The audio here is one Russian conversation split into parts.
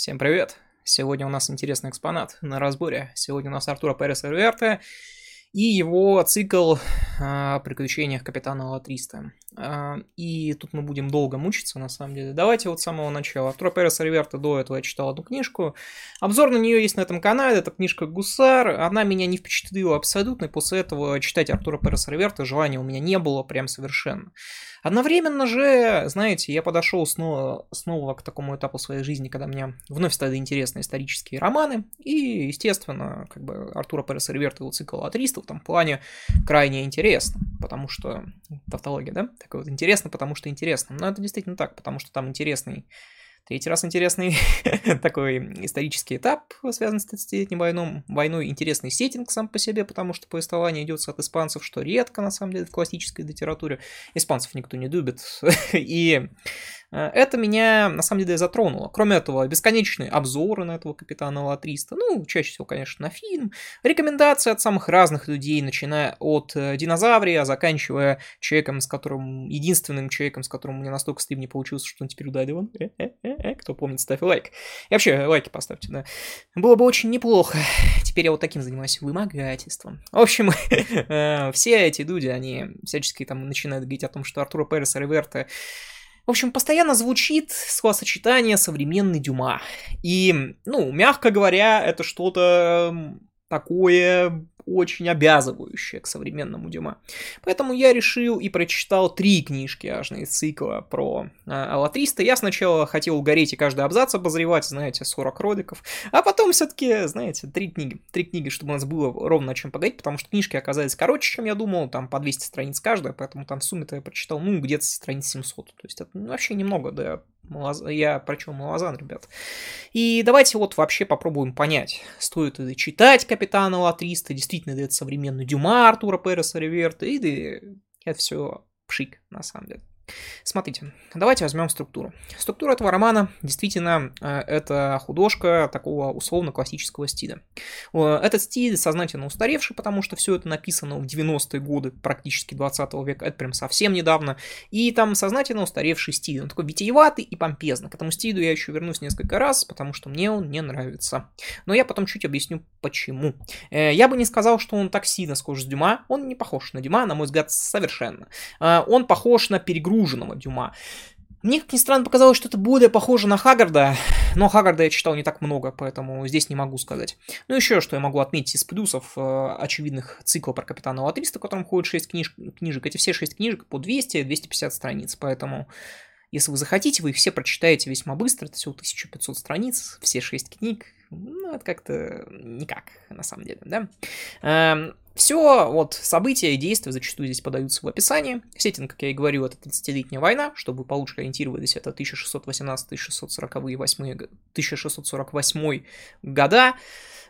Всем привет! Сегодня у нас интересный экспонат на разборе. Сегодня у нас Артура Переса Риверте и его цикл о приключениях капитана Ла-300. А, и тут мы будем долго мучиться, на самом деле. Давайте вот с самого начала. Артура Переса Риверта до этого я читал одну книжку. Обзор на нее есть на этом канале. Это книжка «Гусар». Она меня не впечатлила абсолютно. И после этого читать Артура Переса Риверта желания у меня не было прям совершенно. Одновременно же, знаете, я подошел снова, снова к такому этапу своей жизни, когда мне вновь стали интересны исторические романы, и, естественно, как бы Артура Переса Риверта его цикл «Атристов» в этом плане крайне интересно, потому что... Тавтология, да? Так вот, интересно, потому что интересно. Но это действительно так, потому что там интересный Третий раз интересный такой исторический этап, связанный с 30-летней войной. войной. Интересный сеттинг сам по себе, потому что повествование идет от испанцев, что редко, на самом деле, в классической литературе. Испанцев никто не любит. И это меня, на самом деле, затронуло. Кроме этого, бесконечные обзоры на этого капитана Ла-300, ну, чаще всего, конечно, на фильм, рекомендации от самых разных людей, начиная от э, динозаврия, заканчивая человеком, с которым, единственным человеком, с которым у меня настолько стыд не получился, что он теперь удалил. Э, э, э, э, кто помнит, ставь лайк. И вообще, лайки поставьте, да. Было бы очень неплохо. Теперь я вот таким занимаюсь вымогательством. В общем, все эти люди, они всячески там начинают говорить о том, что Артура Переса Реверта в общем, постоянно звучит словосочетание «современный Дюма». И, ну, мягко говоря, это что-то такое очень обязывающее к современному Дюма. Поэтому я решил и прочитал три книжки аж из цикла про э, Аллатриста. Я сначала хотел угореть и каждый абзац обозревать, знаете, 40 роликов, а потом все-таки, знаете, три книги. Три книги, чтобы у нас было ровно о чем поговорить, потому что книжки оказались короче, чем я думал, там по 200 страниц каждая, поэтому там в сумме-то я прочитал, ну, где-то страниц 700. То есть это ну, вообще немного, да, я прочел Малазан, ребят. И давайте вот вообще попробуем понять, стоит ли читать Капитана Ла-300, действительно ли это современный Дюма Артура Переса Реверта, или это все пшик, на самом деле. Смотрите, давайте возьмем структуру. Структура этого романа действительно э, это художка такого условно-классического стиля. Этот стиль сознательно устаревший, потому что все это написано в 90-е годы практически 20 века, это прям совсем недавно, и там сознательно устаревший стиль. Он такой витиеватый и помпезный. К этому стилю я еще вернусь несколько раз, потому что мне он не нравится. Но я потом чуть объясню, почему. Э, я бы не сказал, что он так сильно схож с Дюма, он не похож на Дюма, на мой взгляд, совершенно. Э, он похож на перегруз перегруженного Дюма. Мне, как ни странно, показалось, что это более похоже на Хаггарда, но Хаггарда я читал не так много, поэтому здесь не могу сказать. Ну, еще что я могу отметить из плюсов э, очевидных цикла про Капитана Латриста, в котором ходит 6 книж... книжек. Эти все 6 книжек по 200-250 страниц, поэтому если вы захотите, вы их все прочитаете весьма быстро, это всего 1500 страниц, все 6 книг, ну, это как-то никак, на самом деле, да. Все вот события и действия зачастую здесь подаются в описании. Сеттинг, как я и говорил, это 30-летняя война, чтобы получше ориентировались, это 1618-1648 1648 года.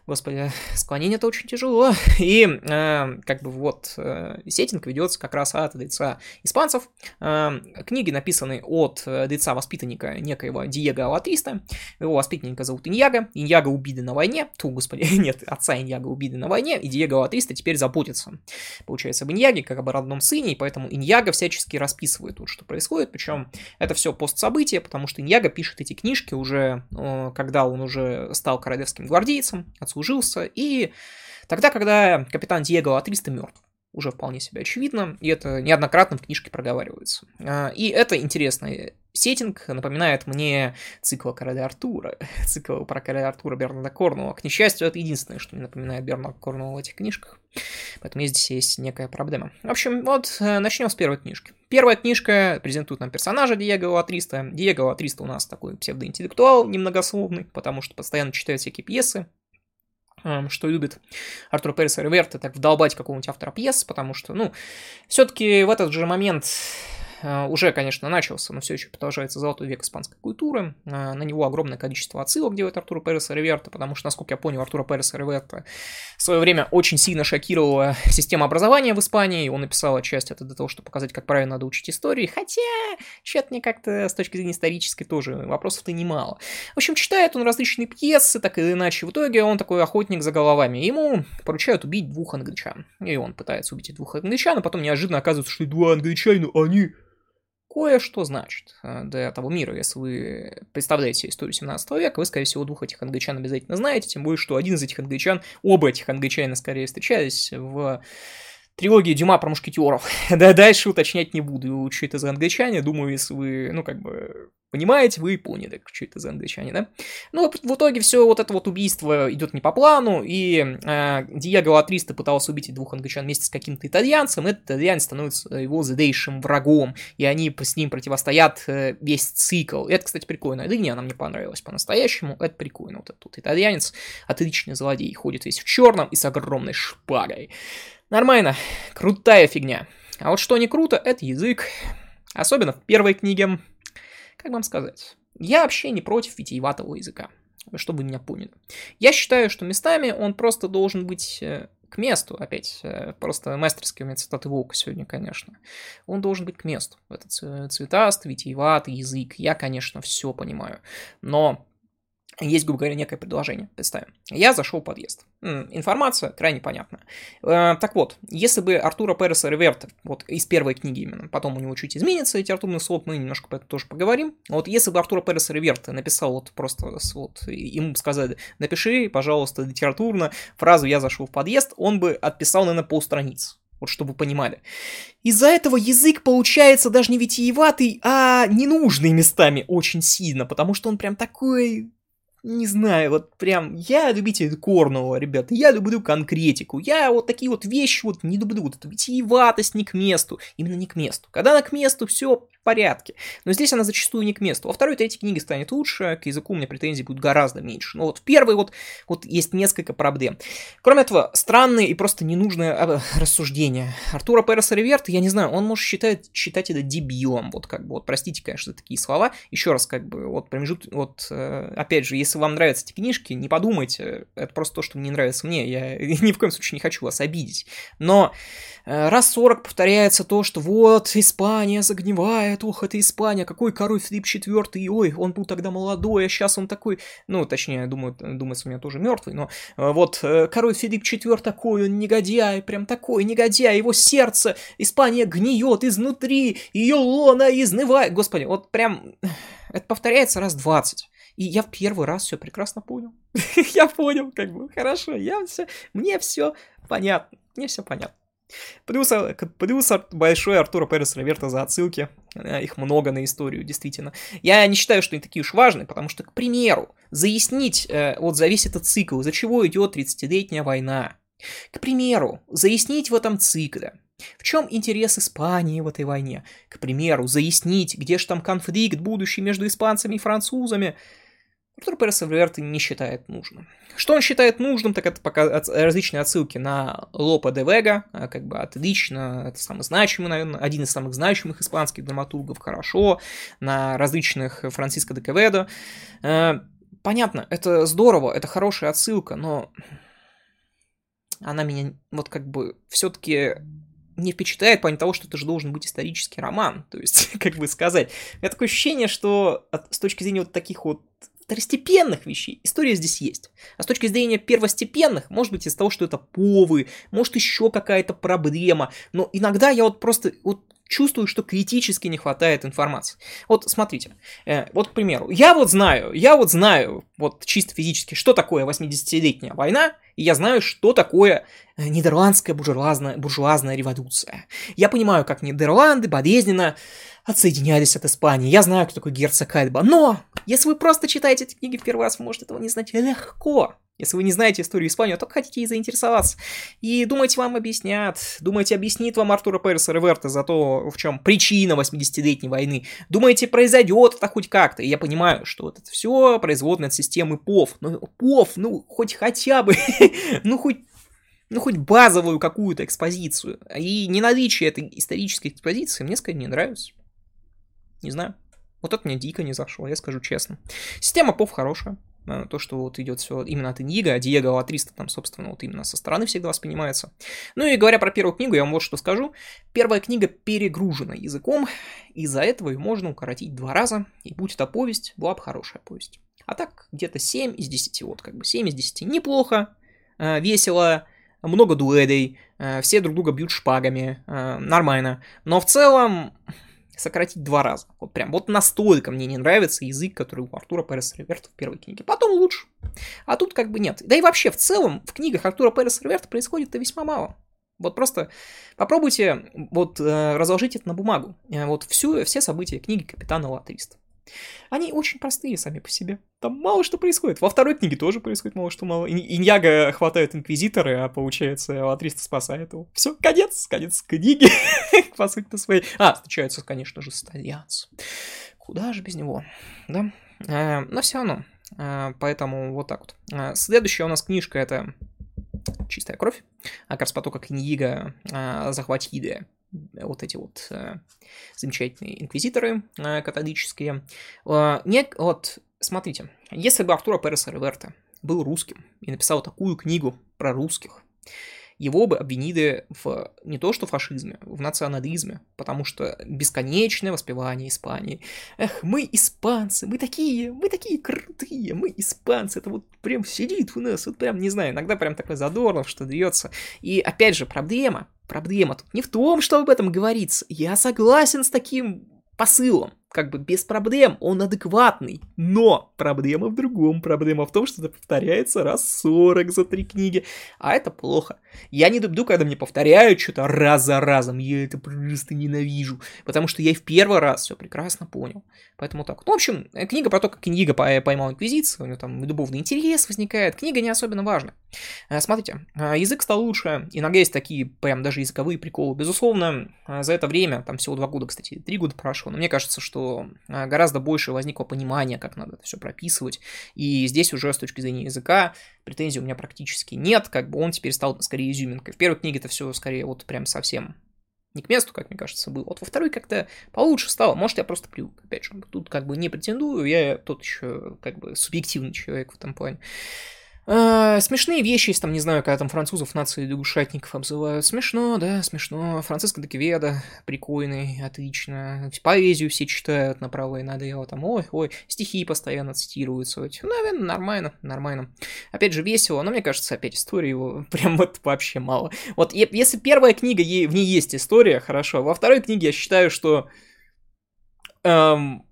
Господи, склонение это очень тяжело. И э, как бы вот э, сеттинг ведется как раз от лица испанцев. Э, книги написаны от э, лица воспитанника некоего Диего Алатриста. Его воспитанника зовут Иньяго. Иньяго убиты на войне. Ту, господи, нет, отца Иньяго убиты на войне. И Диего Алатриста теперь заботится, получается, об Иньяге, как об родном сыне. И поэтому Иньяго всячески расписывает тут, что происходит. Причем это все постсобытие, потому что Иньяго пишет эти книжки уже, э, когда он уже стал королевским гвардейцем, отцу служился, и тогда, когда капитан Диего Атриста мертв уже вполне себе очевидно, и это неоднократно в книжке проговаривается. А, и это интересный сеттинг, напоминает мне цикл Короля Артура, цикл про Короля Артура Бернарда Корнуэлла. К несчастью, это единственное, что мне напоминает Бернард Корнуэлл в этих книжках, поэтому здесь есть некая проблема. В общем, вот э, начнем с первой книжки. Первая книжка презентует нам персонажа Диего Латриста. Диего Латриста у нас такой псевдоинтеллектуал немногословный, потому что постоянно читает всякие пьесы, что любит Артур Перес Риверта, так вдолбать какого-нибудь автора пьес, потому что, ну, все-таки в этот же момент уже, конечно, начался, но все еще продолжается золотой век испанской культуры. Э, на него огромное количество отсылок делает Артура Переса Риверта, потому что, насколько я понял, Артура Переса Риверта в свое время очень сильно шокировала система образования в Испании. Он написал отчасти это для того, чтобы показать, как правильно надо учить истории. Хотя, что-то мне как-то с точки зрения исторической тоже вопросов-то немало. В общем, читает он различные пьесы, так или иначе. В итоге он такой охотник за головами. Ему поручают убить двух англичан. И он пытается убить двух англичан, а потом неожиданно оказывается, что и два англичанина, они кое-что значит э, для того мира. Если вы представляете историю 17 века, вы, скорее всего, двух этих англичан обязательно знаете, тем более, что один из этих англичан, оба этих англичана скорее встречались в трилогии Дюма про мушкетеров. да, дальше уточнять не буду, что это за англичане. Думаю, если вы, ну, как бы, понимаете, вы поняли, что это за англичане, да? Ну, в итоге все вот это вот убийство идет не по плану, и э, Диего Латриста пытался убить двух англичан вместе с каким-то итальянцем, этот итальянец становится его злейшим врагом, и они с ним противостоят э, весь цикл. Это, кстати, прикольная линия, она мне понравилась по-настоящему, это прикольно. Вот этот вот итальянец, отличный злодей, ходит весь в черном и с огромной шпагой. Нормально, крутая фигня. А вот что не круто, это язык. Особенно в первой книге. Как вам сказать? Я вообще не против витиеватого языка, чтобы меня поняли. Я считаю, что местами он просто должен быть э, к месту, опять, э, просто мастерский у меня цитаты Волка сегодня, конечно. Он должен быть к месту. Этот цветастый, витиеватый язык. Я, конечно, все понимаю. Но есть, грубо говоря, некое предложение. Представим. Я зашел в подъезд. Информация крайне понятна. Э, так вот, если бы Артура Переса Реверта, вот из первой книги именно, потом у него чуть изменится литературный слот, мы немножко по этому тоже поговорим. Вот если бы Артура Переса Реверта написал вот просто, вот, ему сказали, напиши, пожалуйста, литературно фразу «я зашел в подъезд», он бы отписал, наверное, полстраниц. Вот чтобы вы понимали. Из-за этого язык получается даже не витиеватый, а ненужный местами очень сильно, потому что он прям такой не знаю, вот прям, я любитель Корнова, ребята, я люблю конкретику, я вот такие вот вещи вот не люблю, вот эту витиеватость не к месту, именно не к месту. Когда она к месту, все порядке, но здесь она зачастую не к месту. Во второй третьей книге станет лучше, к языку у меня претензий будет гораздо меньше, но вот в первой вот, вот есть несколько проблем. Кроме этого, странные и просто ненужные а, рассуждения. Артура Переса Реверта, я не знаю, он может считать, считать это дебилом, вот как бы, вот простите, конечно, такие слова, еще раз как бы, вот промежут, вот, э, опять же, если если вам нравятся эти книжки, не подумайте, это просто то, что не нравится мне, я ни в коем случае не хочу вас обидеть. Но э, раз 40 повторяется то, что вот, Испания загнивает, ох, это Испания, какой король Филипп IV, ой, он был тогда молодой, а сейчас он такой, ну, точнее, думаю, думается, у меня тоже мертвый, но э, вот, э, король Филипп IV такой, он негодяй, прям такой негодяй, его сердце, Испания гниет изнутри, ее лона изнывает, господи, вот прям, это повторяется раз 20. И я в первый раз все прекрасно понял. я понял, как бы, хорошо, я все, мне все понятно, мне все понятно. Плюс, э, большой Артура Перес Роверта за отсылки. Э, их много на историю, действительно. Я не считаю, что они такие уж важные, потому что, к примеру, заяснить э, вот за весь этот цикл, из-за чего идет 30-летняя война. К примеру, заяснить в этом цикле, в чем интерес Испании в этой войне. К примеру, заяснить, где же там конфликт будущий между испанцами и французами – который Перес не считает нужным. Что он считает нужным, так это пока различные отсылки на Лопа де Вега, а, как бы отлично, это самый значимый, наверное, один из самых значимых испанских драматургов, хорошо, на различных Франциско де Кеведо. Э, понятно, это здорово, это хорошая отсылка, но она меня вот как бы все-таки не впечатляет, по того, что это же должен быть исторический роман. То есть, как бы сказать, у меня такое ощущение, что от, с точки зрения вот таких вот второстепенных вещей история здесь есть. А с точки зрения первостепенных, может быть из того, что это повы, может еще какая-то проблема. Но иногда я вот просто вот чувствую, что критически не хватает информации. Вот смотрите, э, вот к примеру, я вот знаю, я вот знаю, вот чисто физически, что такое 80-летняя война, и я знаю, что такое э, нидерландская буржуазная, буржуазная революция. Я понимаю, как Нидерланды болезненно отсоединялись от Испании. Я знаю, кто такой герцог Альба. Но, если вы просто читаете эти книги в первый раз, вы можете этого не знать легко. Если вы не знаете историю Испании, только хотите ей заинтересоваться. И думаете, вам объяснят. Думаете, объяснит вам Артура Переса Реверта за то, в чем причина 80-летней войны. Думаете, произойдет это хоть как-то. И я понимаю, что вот это все производное от системы ПОВ. Ну, ПОВ, ну, хоть хотя бы, ну, хоть ну, хоть базовую какую-то экспозицию. И неналичие этой исторической экспозиции мне, скорее, не нравится. Не знаю. Вот это мне дико не зашло, я скажу честно. Система ПОВ хорошая. Э, то, что вот идет все именно от Индиго, а Диего Латриста там, собственно, вот именно со стороны всегда воспринимается. Ну и говоря про первую книгу, я вам вот что скажу. Первая книга перегружена языком, из-за этого ее можно укоротить два раза, и будь это повесть, была бы хорошая повесть. А так, где-то 7 из 10, вот как бы 7 из 10 неплохо, э, весело, много дуэдей, э, все друг друга бьют шпагами, нормально. Но в целом, сократить два раза. Вот прям, вот настолько мне не нравится язык, который у Артура Переса Реверта в первой книге. Потом лучше. А тут как бы нет. Да и вообще, в целом, в книгах Артура Переса Реверта происходит-то весьма мало. Вот просто попробуйте вот э, разложить это на бумагу. Э, вот всю, все события книги Капитана Латриста. Они очень простые сами по себе. Там мало что происходит. Во второй книге тоже происходит мало что мало. Иньяга хватает инквизиторы, а получается Латриста спасает его. Все, конец, конец книги. по сути своей. А, встречается, конечно же, Стальянс. Куда же без него, да? Э, но все равно. Э, поэтому вот так вот. Э, следующая у нас книжка это чистая кровь. А как раз потока книга э, захватиды вот эти вот э, замечательные инквизиторы э, католические. Э, не, вот, смотрите, если бы Артура Переса Реверта был русским и написал такую книгу про русских, его бы обвинили в не то что фашизме, в национализме, потому что бесконечное воспевание Испании. Эх, мы испанцы, мы такие, мы такие крутые, мы испанцы, это вот прям сидит у нас, вот прям, не знаю, иногда прям такой задорнов, что дается. И опять же, проблема, проблема тут не в том, что об этом говорится. Я согласен с таким посылом как бы без проблем, он адекватный. Но проблема в другом. Проблема в том, что это повторяется раз 40 за три книги. А это плохо. Я не люблю, когда мне повторяют что-то раз за разом. Я это просто ненавижу. Потому что я и в первый раз все прекрасно понял. Поэтому так. Ну, в общем, книга про то, как книга поймал инквизицию. У него там любовный интерес возникает. Книга не особенно важна. Э, смотрите, э, язык стал лучше. Иногда есть такие прям даже языковые приколы. Безусловно, э, за это время, там всего два года, кстати, три года прошло, но мне кажется, что что а, гораздо больше возникло понимания, как надо это все прописывать. И здесь уже с точки зрения языка претензий у меня практически нет, как бы он теперь стал скорее изюминкой. В первой книге это все скорее вот прям совсем не к месту, как мне кажется, было. Вот во второй как-то получше стало. Может, я просто привык. Опять же, тут как бы не претендую, я тот еще как бы субъективный человек в этом плане. А, смешные вещи есть, там, не знаю, когда там французов нации лягушатников обзывают. Смешно, да, смешно. Франциско Декведа, прикольный, отлично. Поэзию все читают направо и налево, там, ой, ой, стихи постоянно цитируются. Наверное, нормально, нормально. Опять же, весело, но мне кажется, опять истории его прям вот вообще мало. Вот если первая книга, в ней есть история, хорошо. Во второй книге я считаю, что эм,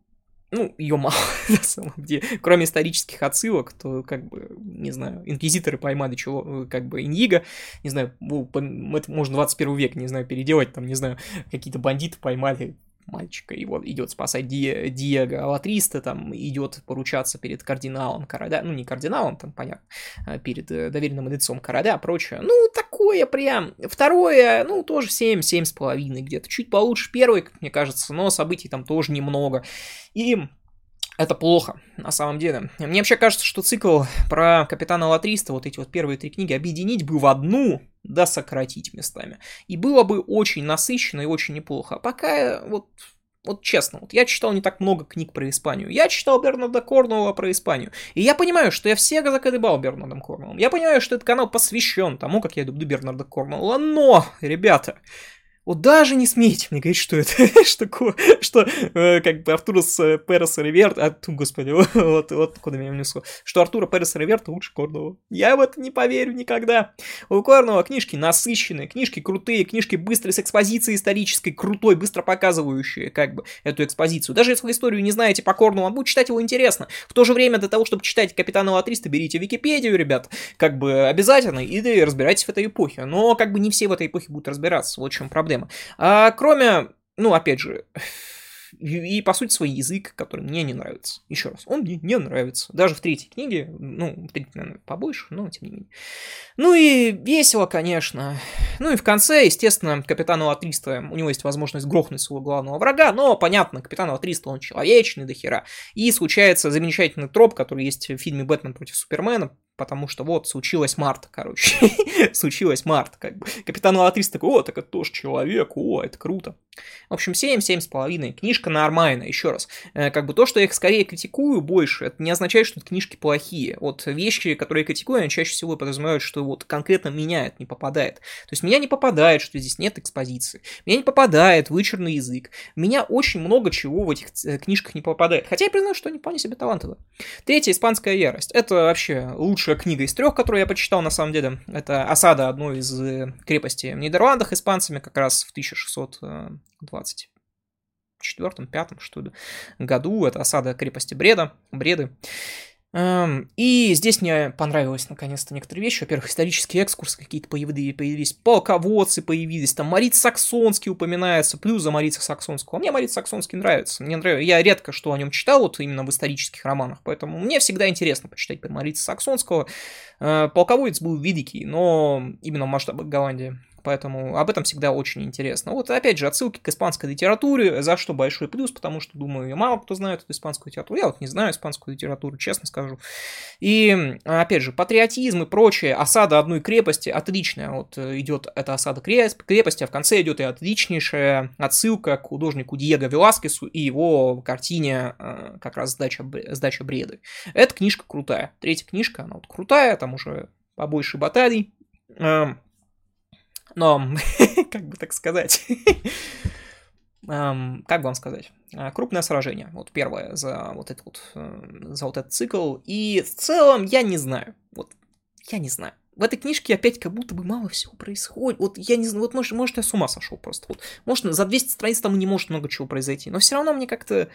ну, ее мало, на самом деле. Кроме исторических отсылок, то, как бы, не знаю, инквизиторы поймали чего, как бы, Иньиго, не знаю, это можно 21 век, не знаю, переделать, там, не знаю, какие-то бандиты поймали мальчика, его идет спасать Ди, Диего Латриста, там идет поручаться перед кардиналом короля, ну не кардиналом, там понятно, а перед э, доверенным лицом короля, прочее. Ну, такое прям. Второе, ну, тоже 7, 7 с половиной где-то. Чуть получше первый, как мне кажется, но событий там тоже немного. И это плохо, на самом деле. Мне вообще кажется, что цикл про Капитана Латриста, вот эти вот первые три книги, объединить бы в одну, да сократить местами. И было бы очень насыщенно и очень неплохо. А пока вот вот честно, вот я читал не так много книг про Испанию. Я читал Бернарда Корнуэлла про Испанию. И я понимаю, что я все заколебал Бернардом Корнуэллом. Я понимаю, что этот канал посвящен тому, как я люблю Бернарда Корнуэлла. Но, ребята, вот даже не смейте мне говорить, что это, что, что э, как бы Артура с Переса Реверта, а, господи, вот, вот куда меня внесло, что Артура Переса Реверта лучше Корнова. Я в это не поверю никогда. У Корнова книжки насыщенные, книжки крутые, книжки быстрые, с экспозицией исторической, крутой, быстро показывающие, как бы, эту экспозицию. Даже если вы историю не знаете по Корнову, он будет читать его интересно. В то же время для того, чтобы читать Капитана Латриста, берите Википедию, ребят, как бы обязательно, и разбирайтесь в этой эпохе. Но как бы не все в этой эпохе будут разбираться, вот в чем проблема проблема. А кроме, ну, опять же, и, по сути, свой язык, который мне не нравится. Еще раз, он мне не нравится. Даже в третьей книге, ну, в третьей, наверное, побольше, но тем не менее. Ну и весело, конечно. Ну и в конце, естественно, капитану Латриста, у него есть возможность грохнуть своего главного врага, но, понятно, капитан Латриста, он человечный до хера. И случается замечательный троп, который есть в фильме «Бэтмен против Супермена», потому что вот, случилось март, короче. случилось март, как бы. Капитан Латрист такой, о, так это тоже человек, о, это круто. В общем, 7, 7,5. Книжка нормальная, еще раз. Э, как бы то, что я их скорее критикую больше, это не означает, что книжки плохие. Вот вещи, которые я критикую, они чаще всего подразумевают, что вот конкретно меня это не попадает. То есть меня не попадает, что здесь нет экспозиции. Меня не попадает вычурный язык. Меня очень много чего в этих э, книжках не попадает. Хотя я признаю, что они вполне себе талантливые. Третья, испанская ярость. Это вообще лучшая книга из трех, которую я почитал на самом деле. Это осада одной из э, крепостей в Нидерландах испанцами как раз в 1620 четвертом, пятом, что ли, году. Это осада крепости Бреда, Бреды. Эм, и здесь мне понравилось наконец-то некоторые вещи. Во-первых, исторические экскурсы какие-то появились, появились, полководцы появились, там Мариц Саксонский упоминается, плюс за Марица Саксонского. Мне Мариц Саксонский нравится. Мне нравится. Я редко что о нем читал, вот именно в исторических романах, поэтому мне всегда интересно почитать про Марица Саксонского. Э, полководец был великий, но именно в масштабах Голландии. Поэтому об этом всегда очень интересно. Вот опять же отсылки к испанской литературе, за что большой плюс, потому что, думаю, мало кто знает эту испанскую литературу. Я вот не знаю испанскую литературу, честно скажу. И, опять же, патриотизм и прочее, осада одной крепости отличная. Вот идет эта осада крепости, а в конце идет и отличнейшая отсылка к художнику Диего Веласкесу и его картине э, как раз «Сдача, сдача бреды». Эта книжка крутая. Третья книжка, она вот крутая, там уже побольше батарей. Но, как бы так сказать, как вам сказать, а, крупное сражение, вот первое за вот этот вот, э, за вот этот цикл, и в целом я не знаю, вот я не знаю. В этой книжке опять как будто бы мало всего происходит. Вот я не знаю, вот может, может я с ума сошел просто. Вот, может, за 200 страниц там не может много чего произойти. Но все равно мне как-то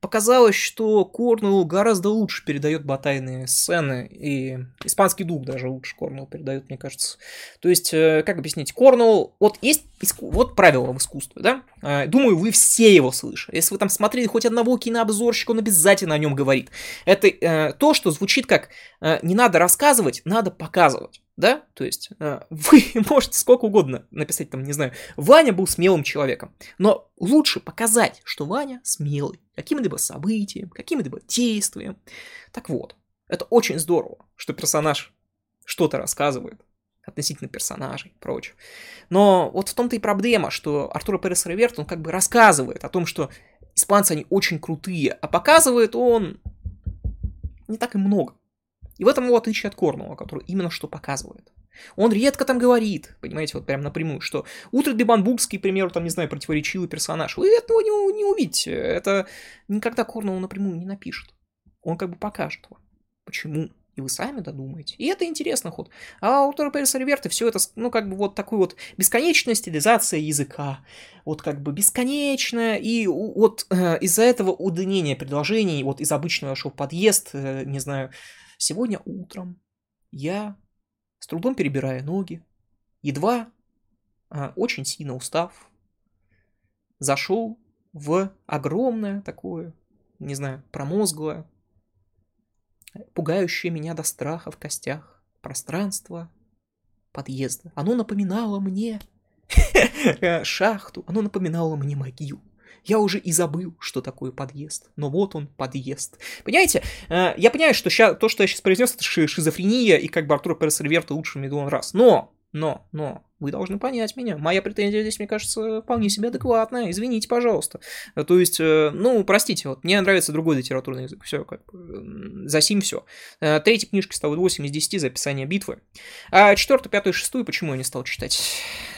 показалось, что Корнелл гораздо лучше передает батайные сцены, и испанский дух даже лучше Корнелл передает, мне кажется. То есть, э, как объяснить, Корнелл, вот есть, вот правило в искусстве, да? Э, думаю, вы все его слышали. Если вы там смотрели хоть одного кинообзорщика, он обязательно о нем говорит. Это э, то, что звучит как э, не надо рассказывать, надо показывать да, то есть э, вы можете сколько угодно написать там, не знаю, Ваня был смелым человеком, но лучше показать, что Ваня смелый, каким-либо событием, каким-либо действием. Так вот, это очень здорово, что персонаж что-то рассказывает относительно персонажей и прочее. Но вот в том-то и проблема, что Артур Перес Реверт, он как бы рассказывает о том, что испанцы, они очень крутые, а показывает он не так и много. И в этом его отличие от Корнуэлла, который именно что показывает. Он редко там говорит, понимаете, вот прям напрямую, что Утро Бибанбургский, к примеру, там, не знаю, противоречивый персонаж. Вы этого не, не увидите. Это никогда Корнуэлл напрямую не напишет. Он как бы покажет вам, почему. И вы сами додумаете. И это интересно ход. А у Тора Переса Риверта все это, ну, как бы вот такой вот бесконечная стилизация языка. Вот как бы бесконечная. И вот э, из-за этого удлинения предложений, вот из обычного шел подъезд, э, не знаю, сегодня утром я с трудом перебирая ноги, едва, а, очень сильно устав, зашел в огромное такое, не знаю, промозглое, пугающее меня до страха в костях пространство подъезда. Оно напоминало мне шахту, оно напоминало мне могилу. Я уже и забыл, что такое подъезд. Но вот он, подъезд. Понимаете, э, я понимаю, что ща, то, что я сейчас произнес, это шизофрения, и как бы Артур Перес Риверта лучше миллион раз. Но, но, но, вы должны понять меня. Моя претензия здесь, мне кажется, вполне себе адекватная. Извините, пожалуйста. То есть, э, ну, простите, вот мне нравится другой литературный язык. Все, как за сим все. Э, третья книжка стала 8 из 10 за описание битвы. А четвертую, пятую, шестую, почему я не стал читать?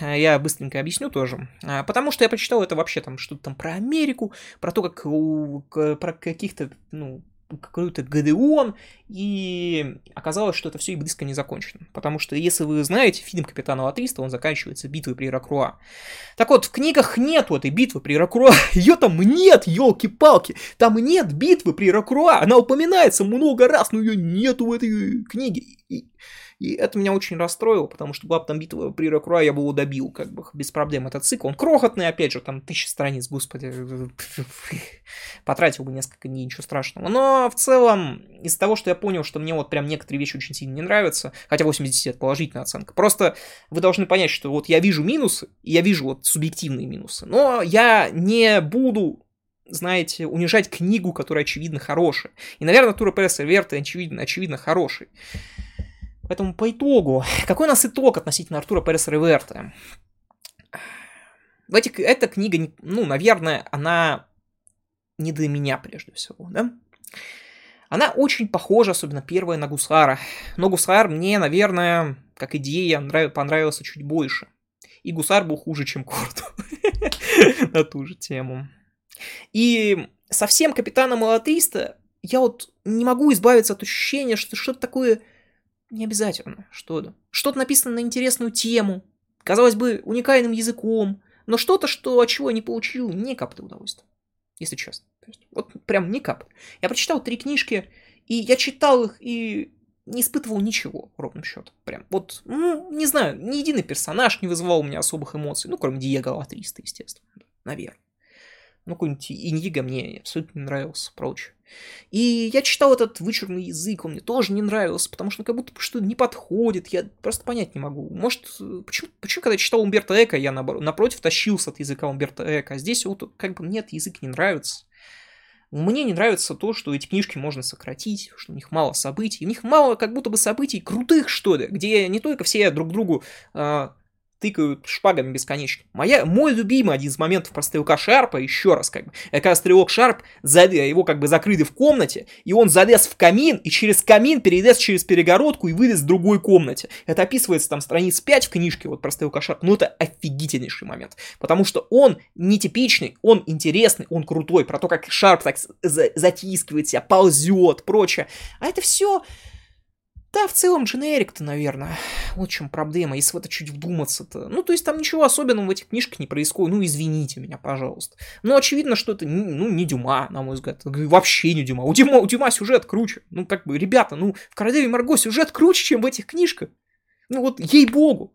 Э, я быстренько объясню тоже. Потому что я прочитал это вообще там что-то там про Америку, про то, как у, про каких-то, ну, какой-то Гадеон, и оказалось, что это все и близко не закончено. Потому что, если вы знаете, фильм Капитана Латриста, он заканчивается битвой при Ракруа. Так вот, в книгах нету этой битвы при Ракруа. Ее там нет, елки-палки. Там нет битвы при Ракруа. Она упоминается много раз, но ее нету в этой книге. И и это меня очень расстроило, потому что была бы там битва при Рокруа, я бы его добил, как бы, без проблем этот цикл. Он крохотный, опять же, там тысяча страниц, господи. Потратил бы несколько дней, ничего страшного. Но в целом, из-за того, что я понял, что мне вот прям некоторые вещи очень сильно не нравятся, хотя 80 это положительная оценка, просто вы должны понять, что вот я вижу минусы, и я вижу вот субъективные минусы, но я не буду знаете, унижать книгу, которая очевидно хорошая. И, наверное, Тура Переса Верта очевидно, очевидно хороший. Поэтому по итогу, какой у нас итог относительно Артура Переса Реверта? В этих, эта книга, ну, наверное, она не для меня прежде всего, да? Она очень похожа, особенно первая, на Гусара. Но Гусар мне, наверное, как идея, нрав... понравился чуть больше. И Гусар был хуже, чем Корту на ту же тему. И совсем Капитана Малатриста я вот не могу избавиться от ощущения, что что-то такое не обязательно что-то. Что-то написано на интересную тему, казалось бы, уникальным языком, но что-то, что от чего я не получил ни капли удовольствия. если честно. Вот прям ни кап. Я прочитал три книжки, и я читал их, и не испытывал ничего, ровным счетом. Прям вот, ну, не знаю, ни единый персонаж не вызывал у меня особых эмоций. Ну, кроме Диего Латриста, естественно. Наверное. Ну, какой-нибудь Иньига мне абсолютно не нравился, прочее. И я читал этот вычурный язык, он мне тоже не нравился, потому что ну, как будто что-то не подходит, я просто понять не могу. Может, почему, почему когда я читал Умберто Эко, я напротив тащился от языка Умберто Эко, а здесь вот как бы нет, язык не нравится. Мне не нравится то, что эти книжки можно сократить, что у них мало событий. У них мало как будто бы событий крутых, что ли, где не только все друг другу э, тыкают шпагами бесконечно. Моя, мой любимый один из моментов про стрелка Шарпа, еще раз как бы, это когда стрелок Шарп, его как бы закрыли в комнате, и он залез в камин, и через камин перелез через перегородку и вылез в другой комнате. Это описывается там страниц 5 в книжке вот про стрелка Шарпа, но это офигительнейший момент, потому что он нетипичный, он интересный, он крутой, про то, как Шарп так затискивает себя, ползет, прочее. А это все да, в целом дженерик-то, наверное. Вот в чем проблема, если в это чуть вдуматься-то. Ну, то есть там ничего особенного в этих книжках не происходит. Ну, извините меня, пожалуйста. Но очевидно, что это, ну, не Дюма, на мой взгляд. Вообще не Дюма. У Дюма, у Дюма сюжет круче. Ну, как бы, ребята, ну, в Королеве Марго сюжет круче, чем в этих книжках. Ну, вот, ей-богу.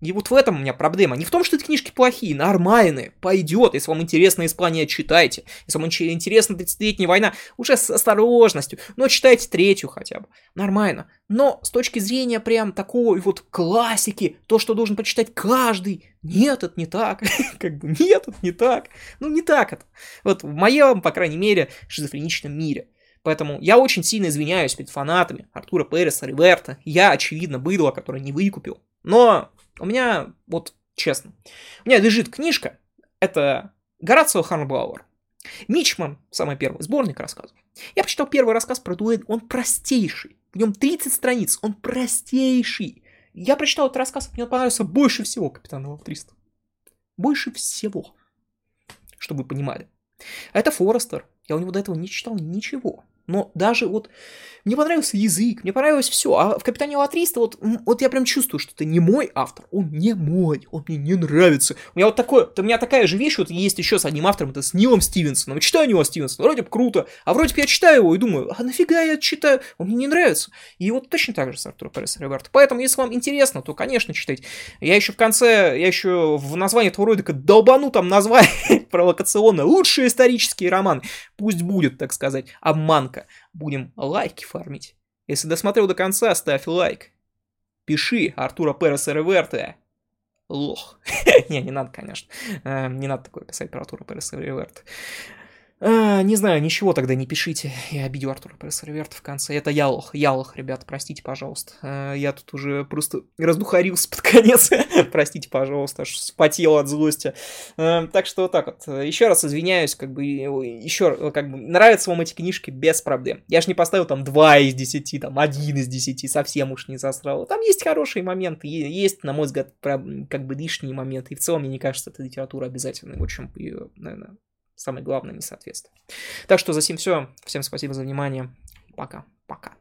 И вот в этом у меня проблема. Не в том, что эти книжки плохие, нормальные, пойдет. Если вам интересно Испания, читайте. Если вам интересна 30-летняя война, уже с осторожностью, но читайте третью хотя бы. Нормально. Но с точки зрения прям такой вот классики, то, что должен почитать каждый, нет, это не так. как бы нет, это не так. Ну, не так это. Вот в моем, по крайней мере, шизофреничном мире. Поэтому я очень сильно извиняюсь перед фанатами Артура Переса, Риверта. Я, очевидно, быдло, которое не выкупил. Но у меня, вот честно, у меня лежит книжка, это Горацио Харнблауэр. Мичман, самый первый, сборник рассказов. Я прочитал первый рассказ про дуэль, он простейший. В нем 30 страниц, он простейший. Я прочитал этот рассказ, мне понравился больше всего Капитана 300. Больше всего. Чтобы вы понимали. Это Форестер. Я у него до этого не читал ничего. Но даже вот мне понравился язык, мне понравилось все. А в Капитане Латриста вот, вот я прям чувствую, что это не мой автор, он не мой, он мне не нравится. У меня вот такое, у меня такая же вещь вот есть еще с одним автором, это с Нилом Стивенсоном. Читаю Нила Стивенсона, вроде бы круто, а вроде бы я читаю его и думаю, а нафига я читаю, он мне не нравится. И вот точно так же с Артуром Перес Роберто. Поэтому, если вам интересно, то, конечно, читайте. Я еще в конце, я еще в названии этого ролика долбану там название провокационное. Лучший исторический роман. Пусть будет, так сказать, обманка будем лайки фармить. Если досмотрел до конца, ставь лайк. Пиши Артура Переса Реверте. Лох. не, не надо, конечно. Э, не надо такое писать про Артура Переса Реверте. А, не знаю, ничего тогда не пишите. Я обидел Артура Прессерверта в конце. Это я лох, я лох, ребят, простите, пожалуйста. А, я тут уже просто раздухарился под конец. простите, пожалуйста, аж спотел от злости. А, так что вот так вот. Еще раз извиняюсь, как бы, еще, как бы, нравятся вам эти книжки без проблем. Я ж не поставил там 2 из 10, там 1 из 10, совсем уж не засрал. Там есть хорошие моменты, есть, на мой взгляд, как бы лишние моменты. И в целом, мне не кажется, эта литература обязательной. В чем ее, наверное, самое главное несоответствие. Так что за всем все. Всем спасибо за внимание. Пока. Пока.